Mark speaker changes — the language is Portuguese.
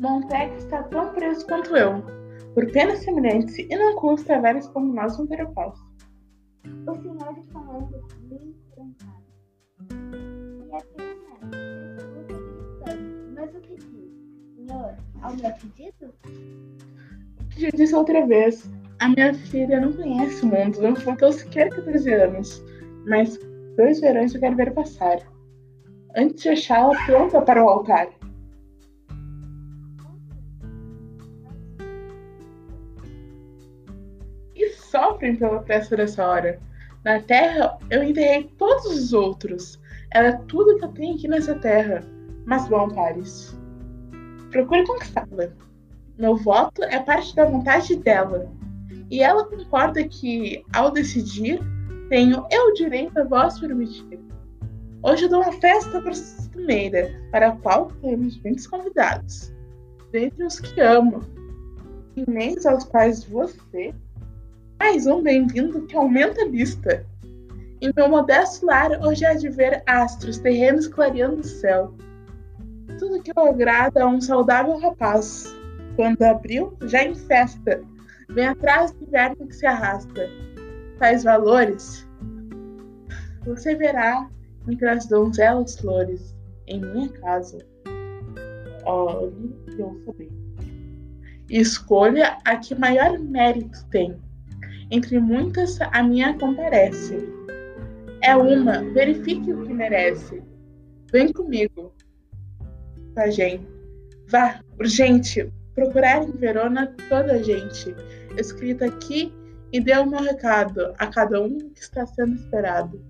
Speaker 1: tantos quanto eu, por penas semelhantes, e não custa velhos como nós um ter o paz.
Speaker 2: O senhor falando bem trancado. E a pena. Mas o que diz? Senhor, ao meu pedido?
Speaker 1: Já disse outra vez, a minha filha não conhece o mundo, não faltou sequer 14 anos, mas dois verões eu quero ver passar, antes de achá-la pronta para o altar. Sofrem pela pressa dessa hora. Na terra eu enterrei todos os outros. Ela é tudo que eu tenho aqui nessa terra. Mas bom, Paris. Procure conquistá-la. Meu voto é parte da vontade dela. E ela concorda que, ao decidir, tenho eu o direito a voz permitir. Hoje eu dou uma festa para costumeira, para a qual temos muitos convidados. Dentre os que amo, e aos quais você, mais um bem-vindo que aumenta a lista. Em meu modesto lar, hoje há de ver astros, terrenos clareando o céu. Tudo que eu agrada a um saudável rapaz. Quando abril, já em festa, vem atrás do inverno que se arrasta tais valores, você verá entre as donzelas flores em minha casa. Olhe e ouça bem. Escolha a que maior mérito tem. Entre muitas, a minha comparece. É uma, verifique o que merece. Vem comigo, Pajem. Vá, urgente, procurar em Verona toda a gente. Escrita aqui e dê o meu recado a cada um que está sendo esperado.